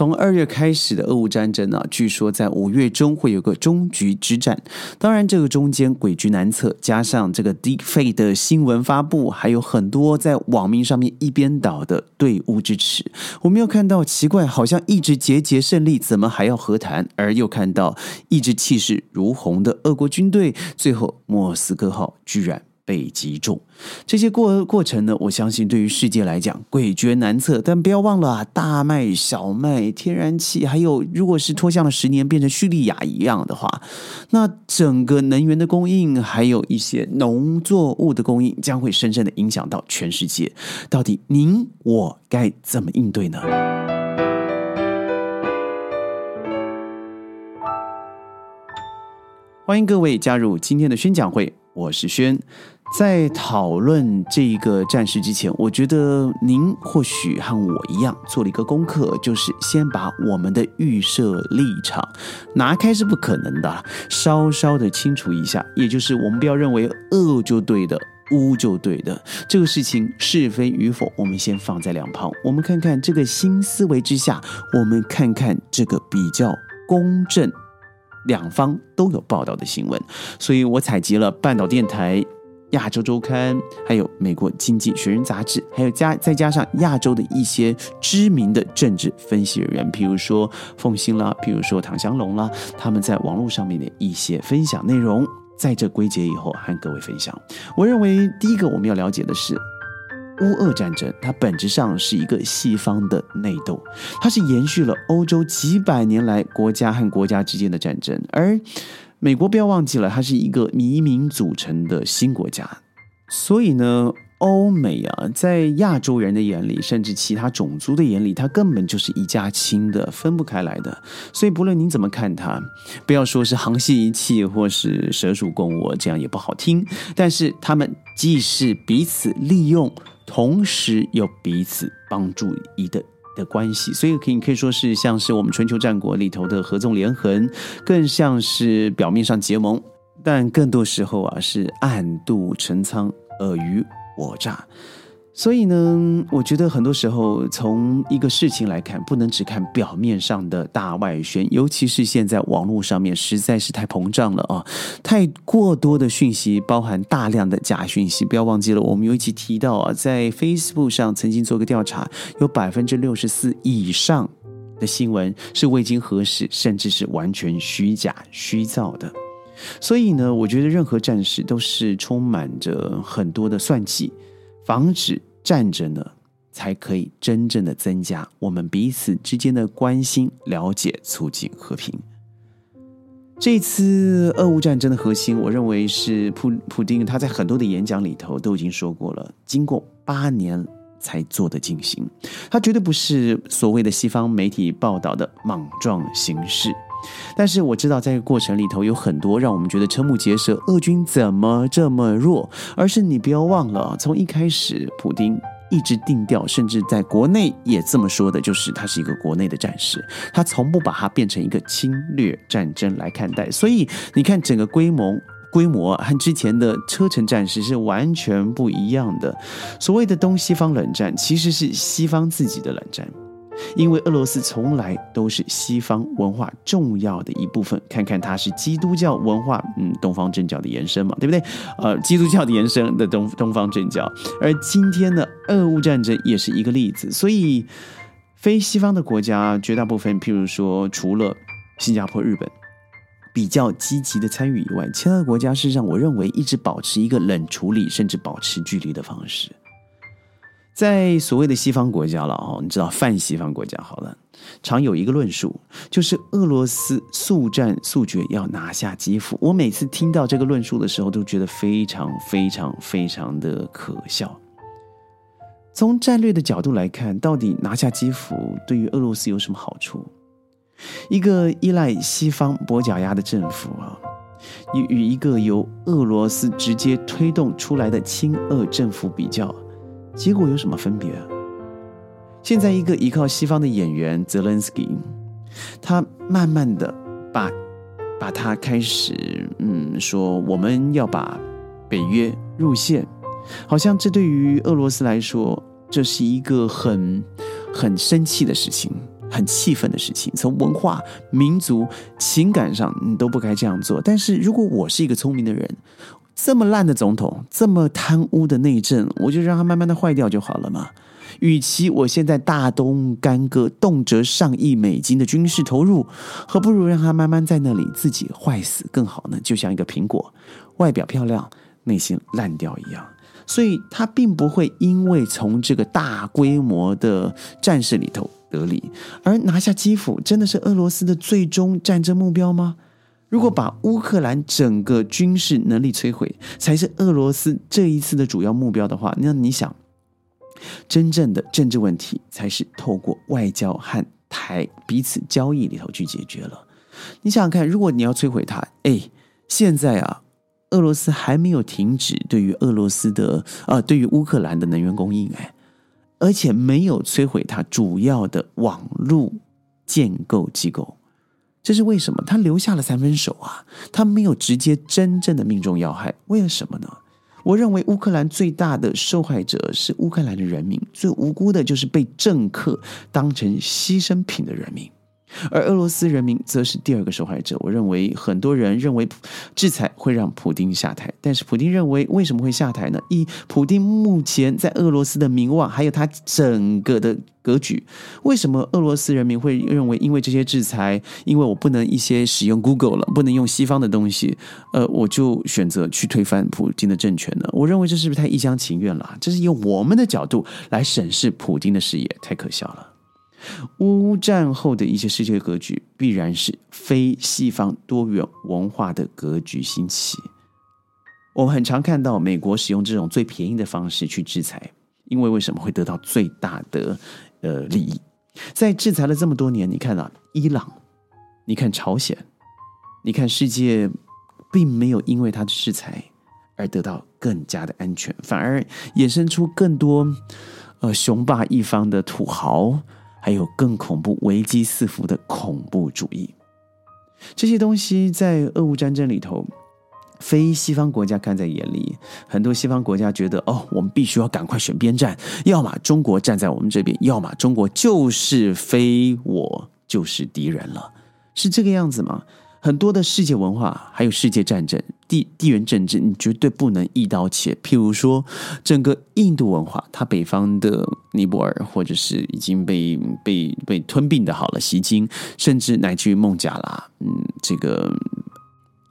从二月开始的俄乌战争呢，据说在五月中会有个终局之战。当然，这个中间诡局难测，加上这个 Deepfake 的新闻发布，还有很多在网民上面一边倒的对乌支持。我们又看到奇怪，好像一直节节胜利，怎么还要和谈？而又看到一直气势如虹的俄国军队，最后莫斯科号居然。被击中，这些过过程呢？我相信对于世界来讲诡谲难测。但不要忘了啊，大麦、小麦、天然气，还有如果是拖向了十年变成叙利亚一样的话，那整个能源的供应，还有一些农作物的供应，将会深深的影响到全世界。到底您我该怎么应对呢？欢迎各位加入今天的宣讲会，我是轩。在讨论这一个战事之前，我觉得您或许和我一样做了一个功课，就是先把我们的预设立场拿开是不可能的，稍稍的清楚一下。也就是我们不要认为恶就对的，污就对的，这个事情是非与否，我们先放在两旁。我们看看这个新思维之下，我们看看这个比较公正，两方都有报道的新闻。所以我采集了半岛电台。亚洲周刊，还有美国经济学人杂志，还有加再加上亚洲的一些知名的政治分析人员，譬如说凤新啦，譬如说唐香龙啦，他们在网络上面的一些分享内容，在这归结以后，和各位分享。我认为第一个我们要了解的是，乌俄战争它本质上是一个西方的内斗，它是延续了欧洲几百年来国家和国家之间的战争，而。美国不要忘记了，它是一个移民组成的新国家，所以呢，欧美啊，在亚洲人的眼里，甚至其他种族的眼里，它根本就是一家亲的，分不开来的。所以，不论您怎么看它，不要说是沆瀣一气，或是蛇鼠共窝，这样也不好听。但是，他们既是彼此利用，同时又彼此帮助一的。的关系，所以可以可以说是像是我们春秋战国里头的合纵连横，更像是表面上结盟，但更多时候啊是暗度陈仓，尔虞我诈。所以呢，我觉得很多时候从一个事情来看，不能只看表面上的大外宣，尤其是现在网络上面实在是太膨胀了啊，太过多的讯息，包含大量的假讯息。不要忘记了，我们有一期提到啊，在 Facebook 上曾经做个调查，有百分之六十四以上的新闻是未经核实，甚至是完全虚假虚造的。所以呢，我觉得任何战士都是充满着很多的算计。防止战争呢，才可以真正的增加我们彼此之间的关心、了解、促进和平。这次俄乌战争的核心，我认为是普普丁他在很多的演讲里头都已经说过了，经过八年才做的进行，他绝对不是所谓的西方媒体报道的莽撞形式。但是我知道，在这个过程里头有很多让我们觉得瞠目结舌，俄军怎么这么弱？而是你不要忘了，从一开始，普丁一直定调，甚至在国内也这么说的，就是他是一个国内的战士，他从不把它变成一个侵略战争来看待。所以你看，整个规模规模和之前的车臣战士是完全不一样的。所谓的东西方冷战，其实是西方自己的冷战。因为俄罗斯从来都是西方文化重要的一部分，看看它是基督教文化，嗯，东方正教的延伸嘛，对不对？呃，基督教的延伸的东东方正教，而今天的俄乌战争也是一个例子。所以，非西方的国家绝大部分，譬如说，除了新加坡、日本比较积极的参与以外，其他的国家事实上，我认为一直保持一个冷处理，甚至保持距离的方式。在所谓的西方国家了哦，你知道泛西方国家好了，常有一个论述，就是俄罗斯速战速决要拿下基辅。我每次听到这个论述的时候，都觉得非常非常非常的可笑。从战略的角度来看，到底拿下基辅对于俄罗斯有什么好处？一个依赖西方跛脚鸭的政府啊，与与一个由俄罗斯直接推动出来的亲俄政府比较。结果有什么分别？现在一个依靠西方的演员泽连斯基，他慢慢的把把他开始嗯说我们要把北约入线，好像这对于俄罗斯来说这是一个很很生气的事情，很气愤的事情。从文化、民族、情感上，你都不该这样做。但是如果我是一个聪明的人，这么烂的总统，这么贪污的内政，我就让他慢慢的坏掉就好了嘛。与其我现在大动干戈，动辄上亿美金的军事投入，何不如让他慢慢在那里自己坏死更好呢？就像一个苹果，外表漂亮，内心烂掉一样。所以，他并不会因为从这个大规模的战事里头得利，而拿下基辅，真的是俄罗斯的最终战争目标吗？如果把乌克兰整个军事能力摧毁，才是俄罗斯这一次的主要目标的话，那你想？真正的政治问题才是透过外交和台彼此交易里头去解决了。你想想看，如果你要摧毁它，哎，现在啊，俄罗斯还没有停止对于俄罗斯的啊，对于乌克兰的能源供应，哎，而且没有摧毁它主要的网络建构机构，这是为什么？他留下了三分手啊，他没有直接真正的命中要害，为了什么呢？我认为乌克兰最大的受害者是乌克兰的人民，最无辜的就是被政客当成牺牲品的人民。而俄罗斯人民则是第二个受害者。我认为很多人认为制裁会让普京下台，但是普京认为为什么会下台呢？一，普京目前在俄罗斯的名望，还有他整个的格局，为什么俄罗斯人民会认为因为这些制裁，因为我不能一些使用 Google 了，不能用西方的东西，呃，我就选择去推翻普京的政权呢？我认为这是不是太一厢情愿了？这是用我们的角度来审视普京的事业，太可笑了。乌战后的一些世界格局，必然是非西方多元文化的格局兴起。我们很常看到美国使用这种最便宜的方式去制裁，因为为什么会得到最大的呃利益？在制裁了这么多年，你看到伊朗，你看朝鲜，你看世界，并没有因为它的制裁而得到更加的安全，反而衍生出更多呃雄霸一方的土豪。还有更恐怖、危机四伏的恐怖主义，这些东西在俄乌战争里头，非西方国家看在眼里。很多西方国家觉得，哦，我们必须要赶快选边站，要么中国站在我们这边，要么中国就是非我就是敌人了，是这个样子吗？很多的世界文化，还有世界战争、地地缘政治，你绝对不能一刀切。譬如说，整个印度文化，它北方的尼泊尔，或者是已经被被被吞并的，好了，西京，甚至乃至于孟加拉，嗯，这个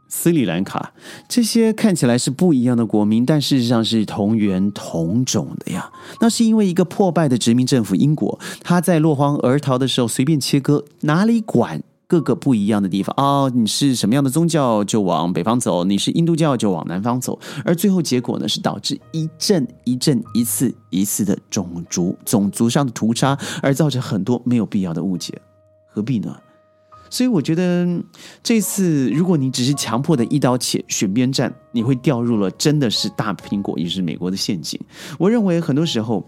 斯里兰卡，这些看起来是不一样的国民，但事实上是同源同种的呀。那是因为一个破败的殖民政府英国，他在落荒而逃的时候随便切割，哪里管？各个不一样的地方哦，你是什么样的宗教就往北方走，你是印度教就往南方走，而最后结果呢是导致一阵一阵一次一次的种族种族上的屠杀，而造成很多没有必要的误解，何必呢？所以我觉得这次如果你只是强迫的一刀切选边站，你会掉入了真的是大苹果也是美国的陷阱。我认为很多时候。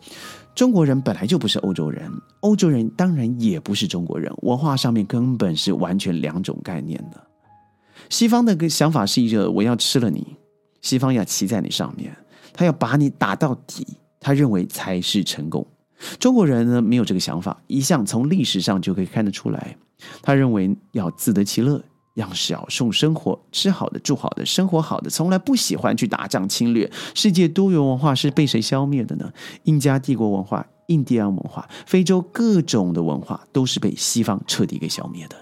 中国人本来就不是欧洲人，欧洲人当然也不是中国人，文化上面根本是完全两种概念的。西方的想法是一个我要吃了你，西方要骑在你上面，他要把你打到底，他认为才是成功。中国人呢没有这个想法，一向从历史上就可以看得出来，他认为要自得其乐。让小众生活吃好的、住好的、生活好的，从来不喜欢去打仗侵略。世界多元文化是被谁消灭的呢？印加帝国文化、印第安文化、非洲各种的文化，都是被西方彻底给消灭的。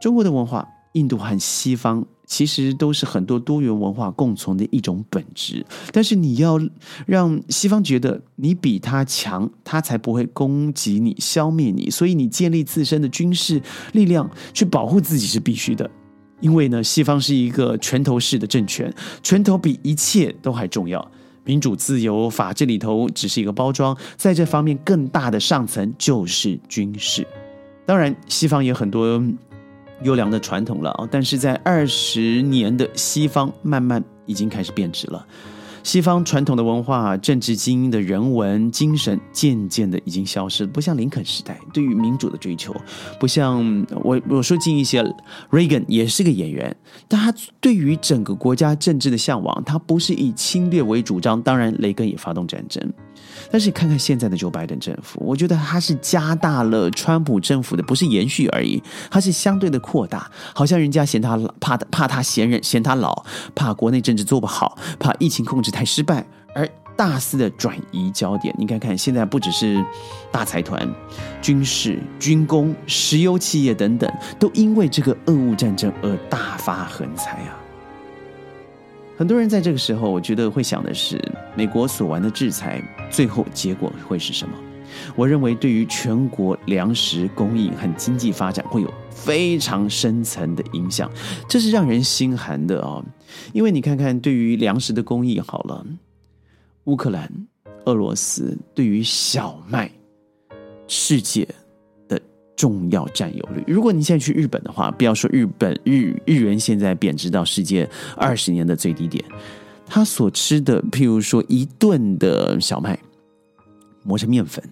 中国的文化。印度和西方其实都是很多多元文化共存的一种本质，但是你要让西方觉得你比他强，他才不会攻击你、消灭你。所以你建立自身的军事力量去保护自己是必须的，因为呢，西方是一个拳头式的政权，拳头比一切都还重要。民主、自由、法治里头只是一个包装，在这方面更大的上层就是军事。当然，西方也很多。优良的传统了啊，但是在二十年的西方慢慢已经开始变质了。西方传统的文化、政治精英的人文精神渐渐的已经消失，不像林肯时代对于民主的追求，不像我我说近一些，Reagan 也是个演员，但他对于整个国家政治的向往，他不是以侵略为主张。当然，雷根也发动战争。但是看看现在的 Joe Biden 政府，我觉得他是加大了川普政府的，不是延续而已，他是相对的扩大。好像人家嫌他怕怕他嫌人嫌他老，怕国内政治做不好，怕疫情控制太失败，而大肆的转移焦点。你看看现在不只是大财团、军事、军工、石油企业等等，都因为这个俄乌战争而大发横财啊！很多人在这个时候，我觉得会想的是，美国所玩的制裁，最后结果会是什么？我认为，对于全国粮食供应和经济发展会有非常深层的影响，这是让人心寒的啊！因为你看看，对于粮食的供应，好了，乌克兰、俄罗斯对于小麦，世界的。重要占有率。如果你现在去日本的话，不要说日本日日元现在贬值到世界二十年的最低点，他所吃的，譬如说一顿的小麦磨成面粉，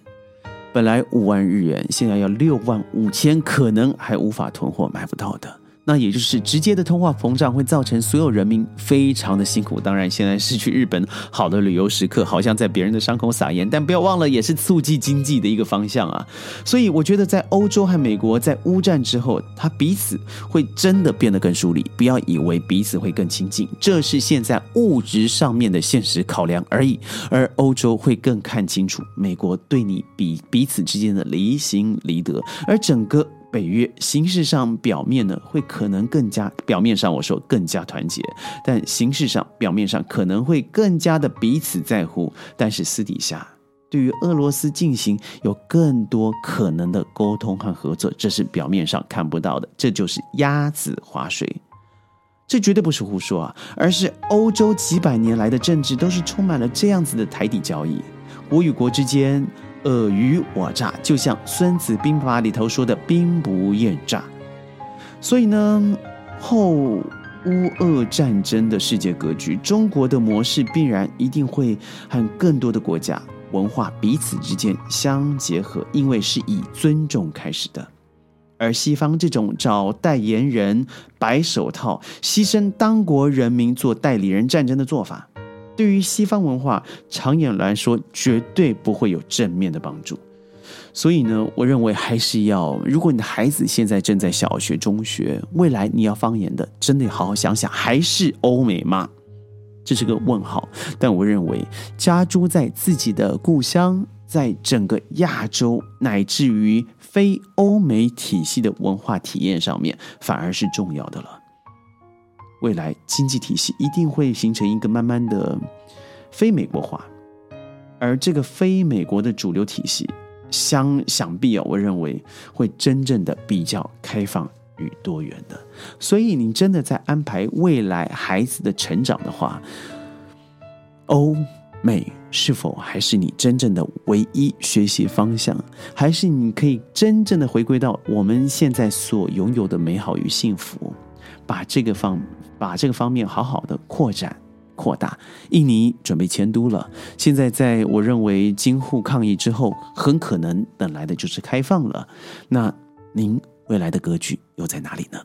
本来五万日元，现在要六万五千，可能还无法囤货，买不到的。那也就是直接的通货膨胀会造成所有人民非常的辛苦。当然，现在是去日本好的旅游时刻，好像在别人的伤口撒盐，但不要忘了，也是促进经济的一个方向啊。所以，我觉得在欧洲和美国在乌战之后，它彼此会真的变得更疏离。不要以为彼此会更亲近，这是现在物质上面的现实考量而已。而欧洲会更看清楚美国对你比彼此之间的离心离德，而整个。北约形式上表面呢会可能更加表面上我说更加团结，但形式上表面上可能会更加的彼此在乎，但是私底下对于俄罗斯进行有更多可能的沟通和合作，这是表面上看不到的，这就是鸭子划水，这绝对不是胡说啊，而是欧洲几百年来的政治都是充满了这样子的台底交易，国与国之间。尔虞我诈，就像《孙子兵法》里头说的“兵不厌诈”。所以呢，后乌俄战争的世界格局，中国的模式必然一定会和更多的国家文化彼此之间相结合，因为是以尊重开始的。而西方这种找代言人、白手套、牺牲当国人民做代理人战争的做法。对于西方文化，长远来说绝对不会有正面的帮助。所以呢，我认为还是要，如果你的孩子现在正在小学、中学，未来你要方言的，真的好好想想，还是欧美吗？这是个问号。但我认为，家住在自己的故乡，在整个亚洲乃至于非欧美体系的文化体验上面，反而是重要的了。未来经济体系一定会形成一个慢慢的非美国化，而这个非美国的主流体系，相想必啊，我认为会真正的比较开放与多元的。所以，你真的在安排未来孩子的成长的话，欧美是否还是你真正的唯一学习方向？还是你可以真正的回归到我们现在所拥有的美好与幸福？把这个方把这个方面好好的扩展扩大。印尼准备迁都了，现在在我认为京沪抗疫之后，很可能等来的就是开放了。那您未来的格局又在哪里呢？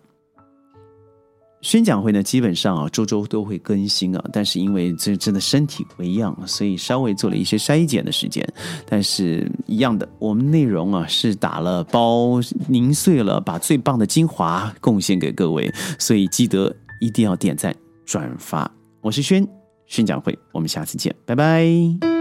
宣讲会呢，基本上啊，周周都会更新啊，但是因为这真的身体不一样，所以稍微做了一些筛减的时间。但是一样的，我们内容啊是打了包凝碎了，把最棒的精华贡献给各位，所以记得一定要点赞转发。我是轩宣讲会，我们下次见，拜拜。